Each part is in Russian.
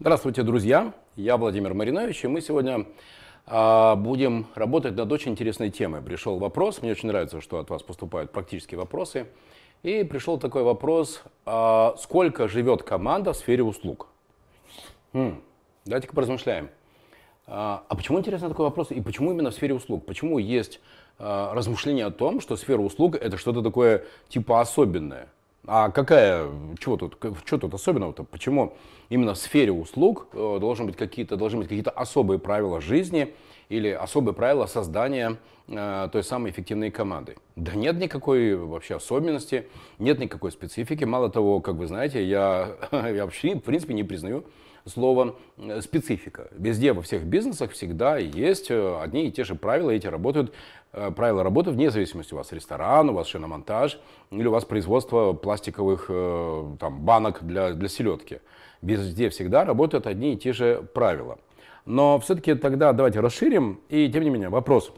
Здравствуйте, друзья! Я Владимир Маринович, и мы сегодня а, будем работать над очень интересной темой. Пришел вопрос, мне очень нравится, что от вас поступают практические вопросы. И пришел такой вопрос, а, сколько живет команда в сфере услуг? Хм, давайте-ка поразмышляем. А, а почему, интересно, такой вопрос, и почему именно в сфере услуг? Почему есть а, размышление о том, что сфера услуг это что-то такое типа особенное? А какая, чего тут, что тут особенного-то? Почему именно в сфере услуг э, должны быть какие-то, должны быть какие-то особые правила жизни или особые правила создания э, той самой эффективной команды? Да нет никакой вообще особенности, нет никакой специфики. Мало того, как вы знаете, я, я вообще в принципе не признаю слово э, специфика. Везде, во всех бизнесах всегда есть э, одни и те же правила, эти работают, э, правила работы вне зависимости, у вас ресторан, у вас шиномонтаж или у вас производство пластиковых там, банок для, для селедки. Везде всегда работают одни и те же правила. Но все-таки тогда давайте расширим. И тем не менее, вопрос.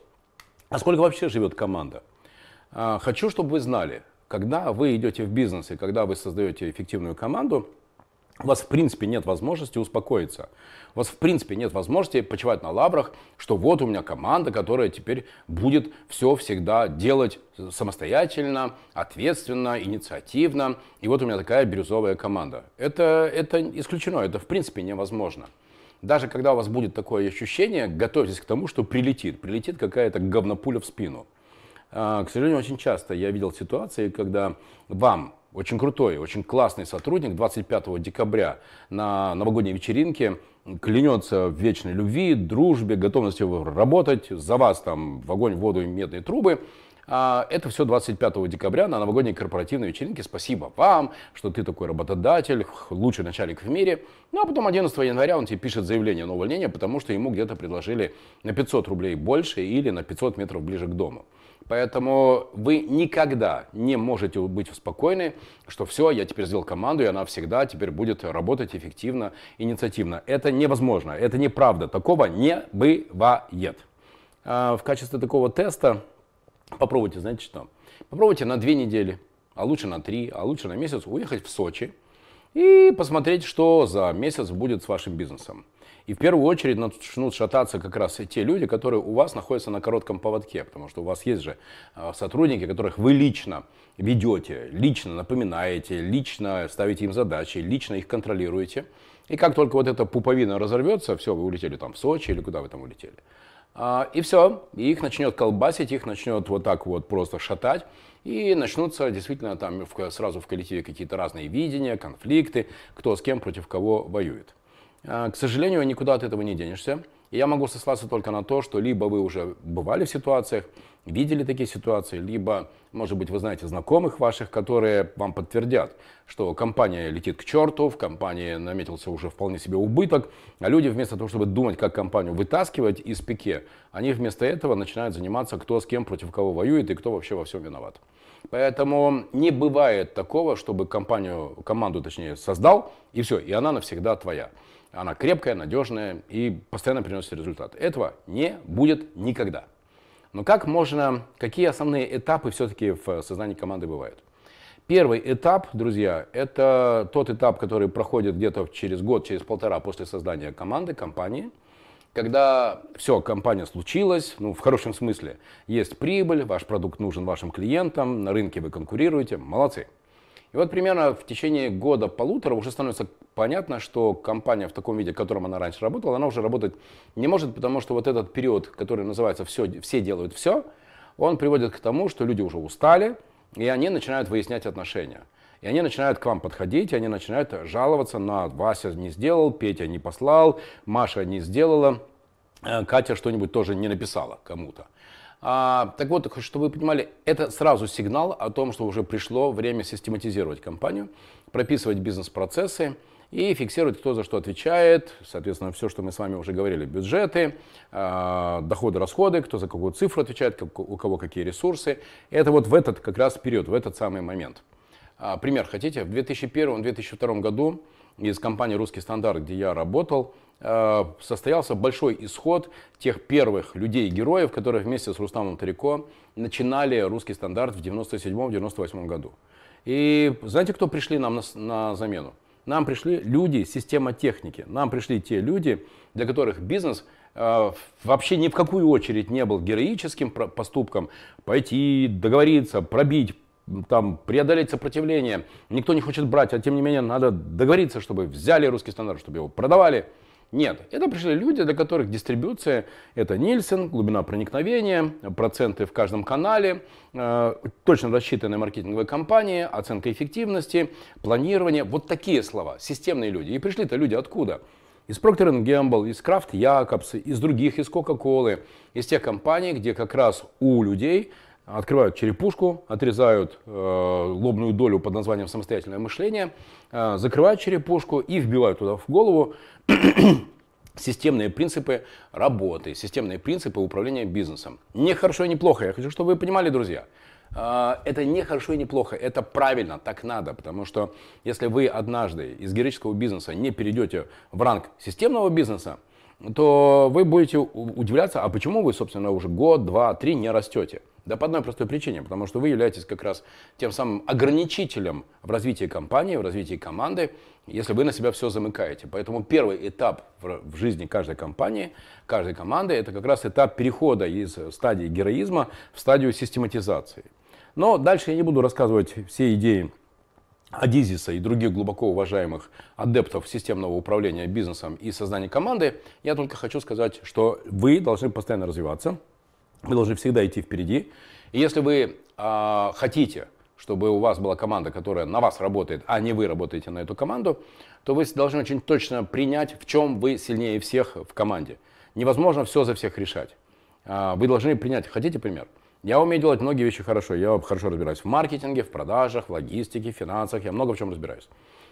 А сколько вообще живет команда? Хочу, чтобы вы знали, когда вы идете в бизнес и когда вы создаете эффективную команду, у вас в принципе нет возможности успокоиться. У вас в принципе нет возможности почивать на лаврах, что вот у меня команда, которая теперь будет все всегда делать самостоятельно, ответственно, инициативно. И вот у меня такая бирюзовая команда. Это, это исключено, это в принципе невозможно. Даже когда у вас будет такое ощущение, готовьтесь к тому, что прилетит. Прилетит какая-то говнопуля в спину. А, к сожалению, очень часто я видел ситуации, когда вам очень крутой, очень классный сотрудник 25 декабря на новогодней вечеринке клянется в вечной любви, дружбе, готовности работать, за вас там в огонь, воду и медные трубы. А, это все 25 декабря на новогодней корпоративной вечеринке. Спасибо вам, что ты такой работодатель, лучший начальник в мире. Ну а потом 11 января он тебе пишет заявление на увольнение, потому что ему где-то предложили на 500 рублей больше или на 500 метров ближе к дому. Поэтому вы никогда не можете быть спокойны, что все, я теперь сделал команду, и она всегда теперь будет работать эффективно, инициативно. Это невозможно, это неправда, такого не бывает. А, в качестве такого теста попробуйте, знаете что? Попробуйте на две недели, а лучше на три, а лучше на месяц уехать в Сочи и посмотреть, что за месяц будет с вашим бизнесом. И в первую очередь начнут шататься как раз те люди, которые у вас находятся на коротком поводке, потому что у вас есть же а, сотрудники, которых вы лично ведете, лично напоминаете, лично ставите им задачи, лично их контролируете. И как только вот эта пуповина разорвется, все, вы улетели там в Сочи или куда вы там улетели. А, и все, и их начнет колбасить, их начнет вот так вот просто шатать. И начнутся действительно там сразу в коллективе какие-то разные видения, конфликты, кто с кем против кого воюет. А, к сожалению, никуда от этого не денешься. И я могу сослаться только на то, что либо вы уже бывали в ситуациях, видели такие ситуации, либо, может быть, вы знаете знакомых ваших, которые вам подтвердят, что компания летит к черту, в компании наметился уже вполне себе убыток, а люди вместо того, чтобы думать, как компанию вытаскивать из пике, они вместо этого начинают заниматься, кто с кем против кого воюет и кто вообще во всем виноват. Поэтому не бывает такого, чтобы компанию, команду, точнее, создал, и все, и она навсегда твоя она крепкая, надежная и постоянно приносит результат. Этого не будет никогда. Но как можно, какие основные этапы все-таки в создании команды бывают? Первый этап, друзья, это тот этап, который проходит где-то через год, через полтора после создания команды, компании, когда все, компания случилась, ну, в хорошем смысле, есть прибыль, ваш продукт нужен вашим клиентам, на рынке вы конкурируете, молодцы. И вот примерно в течение года-полутора уже становится понятно, что компания в таком виде, в котором она раньше работала, она уже работать не может, потому что вот этот период, который называется «все, «все делают все», он приводит к тому, что люди уже устали, и они начинают выяснять отношения. И они начинают к вам подходить, и они начинают жаловаться на «Вася не сделал», «Петя не послал», «Маша не сделала», «Катя что-нибудь тоже не написала кому-то». А, так вот, чтобы вы понимали, это сразу сигнал о том, что уже пришло время систематизировать компанию, прописывать бизнес-процессы и фиксировать, кто за что отвечает, соответственно, все, что мы с вами уже говорили, бюджеты, а, доходы, расходы, кто за какую цифру отвечает, у кого какие ресурсы. Это вот в этот как раз период, в этот самый момент. А, пример хотите? В 2001-2002 году из компании «Русский стандарт», где я работал, Э, состоялся большой исход тех первых людей-героев, которые вместе с Рустамом Тарико начинали русский стандарт в 97-98 году. И знаете, кто пришли нам на, на замену? Нам пришли люди система техники. Нам пришли те люди, для которых бизнес э, вообще ни в какую очередь не был героическим поступком. Пойти, договориться, пробить, там, преодолеть сопротивление. Никто не хочет брать, а тем не менее надо договориться, чтобы взяли русский стандарт, чтобы его продавали. Нет, это пришли люди, для которых дистрибуция – это Нильсон, глубина проникновения, проценты в каждом канале, э, точно рассчитанные маркетинговые кампании, оценка эффективности, планирование. Вот такие слова, системные люди. И пришли-то люди откуда? Из Procter Gamble, из Kraft Jacobs, из других, из Coca-Cola, из тех компаний, где как раз у людей – открывают черепушку, отрезают э, лобную долю под названием самостоятельное мышление, э, закрывают черепушку и вбивают туда в голову системные принципы работы, системные принципы управления бизнесом. Не хорошо и не плохо. Я хочу, чтобы вы понимали, друзья. Э, это не хорошо и не плохо, это правильно, так надо, потому что если вы однажды из героического бизнеса не перейдете в ранг системного бизнеса, то вы будете удивляться, а почему вы, собственно, уже год, два, три не растете. Да по одной простой причине, потому что вы являетесь как раз тем самым ограничителем в развитии компании, в развитии команды, если вы на себя все замыкаете. Поэтому первый этап в жизни каждой компании, каждой команды, это как раз этап перехода из стадии героизма в стадию систематизации. Но дальше я не буду рассказывать все идеи Адизиса и других глубоко уважаемых адептов системного управления бизнесом и создания команды, я только хочу сказать, что вы должны постоянно развиваться, вы должны всегда идти впереди. И если вы э, хотите, чтобы у вас была команда, которая на вас работает, а не вы работаете на эту команду, то вы должны очень точно принять, в чем вы сильнее всех в команде. Невозможно все за всех решать. Э, вы должны принять, хотите пример? Я умею делать многие вещи хорошо. Я хорошо разбираюсь в маркетинге, в продажах, в логистике, в финансах. Я много в чем разбираюсь.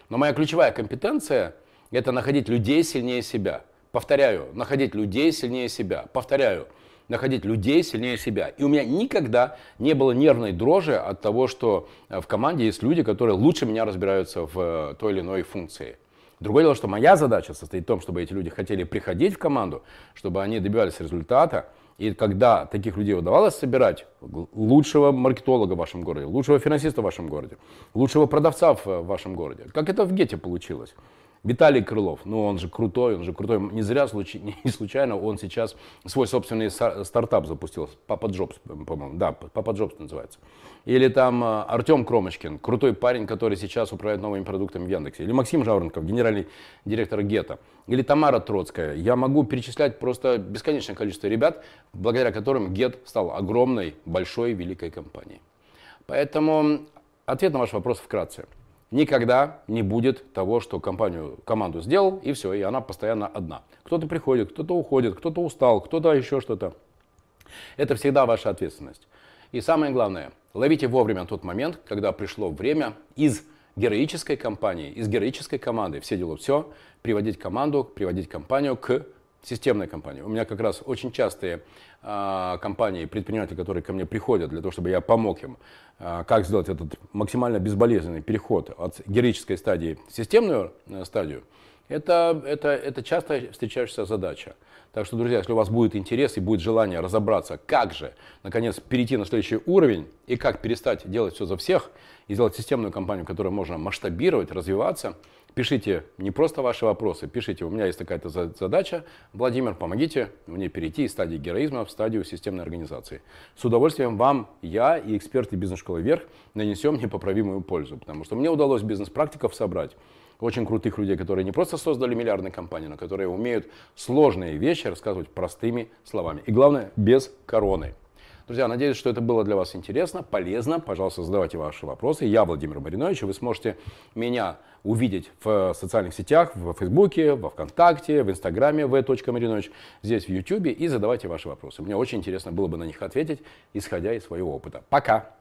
Но моя ключевая компетенция – это находить людей сильнее себя. Повторяю, находить людей сильнее себя. Повторяю, находить людей сильнее себя. И у меня никогда не было нервной дрожи от того, что э, в команде есть люди, которые лучше меня разбираются в э, той или иной функции. Другое дело, что моя задача состоит в том, чтобы эти люди хотели приходить в команду, чтобы они добивались результата. И когда таких людей удавалось собирать, лучшего маркетолога в вашем городе, лучшего финансиста в вашем городе, лучшего продавца в э, вашем городе, как это в Гете получилось, Виталий Крылов, ну он же крутой, он же крутой. Не зря, не случайно он сейчас свой собственный стартап запустил. Папа Джобс, по-моему, да, Папа Джобс называется. Или там э, Артем Кромочкин, крутой парень, который сейчас управляет новыми продуктами в Яндексе. Или Максим Жаворонков, генеральный директор Гета. Или Тамара Троцкая. Я могу перечислять просто бесконечное количество ребят, благодаря которым Гет стал огромной, большой, великой компанией. Поэтому ответ на ваш вопрос вкратце никогда не будет того, что компанию, команду сделал, и все, и она постоянно одна. Кто-то приходит, кто-то уходит, кто-то устал, кто-то еще что-то. Это всегда ваша ответственность. И самое главное, ловите вовремя тот момент, когда пришло время из героической компании, из героической команды, все делают все, приводить команду, приводить компанию к системной компании. У меня как раз очень частые э, компании, предприниматели, которые ко мне приходят для того, чтобы я помог им, э, как сделать этот максимально безболезненный переход от героической стадии в системную э, стадию, это, это, это часто встречающаяся задача. Так что, друзья, если у вас будет интерес и будет желание разобраться, как же, наконец, перейти на следующий уровень и как перестать делать все за всех и сделать системную компанию, которую можно масштабировать, развиваться – Пишите не просто ваши вопросы, пишите, у меня есть такая-то задача. Владимир, помогите мне перейти из стадии героизма в стадию системной организации. С удовольствием вам я и эксперты бизнес-школы «Вверх» нанесем непоправимую пользу, потому что мне удалось бизнес-практиков собрать, очень крутых людей, которые не просто создали миллиардные компании, но которые умеют сложные вещи рассказывать простыми словами. И главное, без короны. Друзья, надеюсь, что это было для вас интересно, полезно. Пожалуйста, задавайте ваши вопросы. Я Владимир Маринович, и вы сможете меня увидеть в социальных сетях, в Фейсбуке, во Вконтакте, в Инстаграме v.marinovich, здесь в Ютубе и задавайте ваши вопросы. Мне очень интересно было бы на них ответить, исходя из своего опыта. Пока!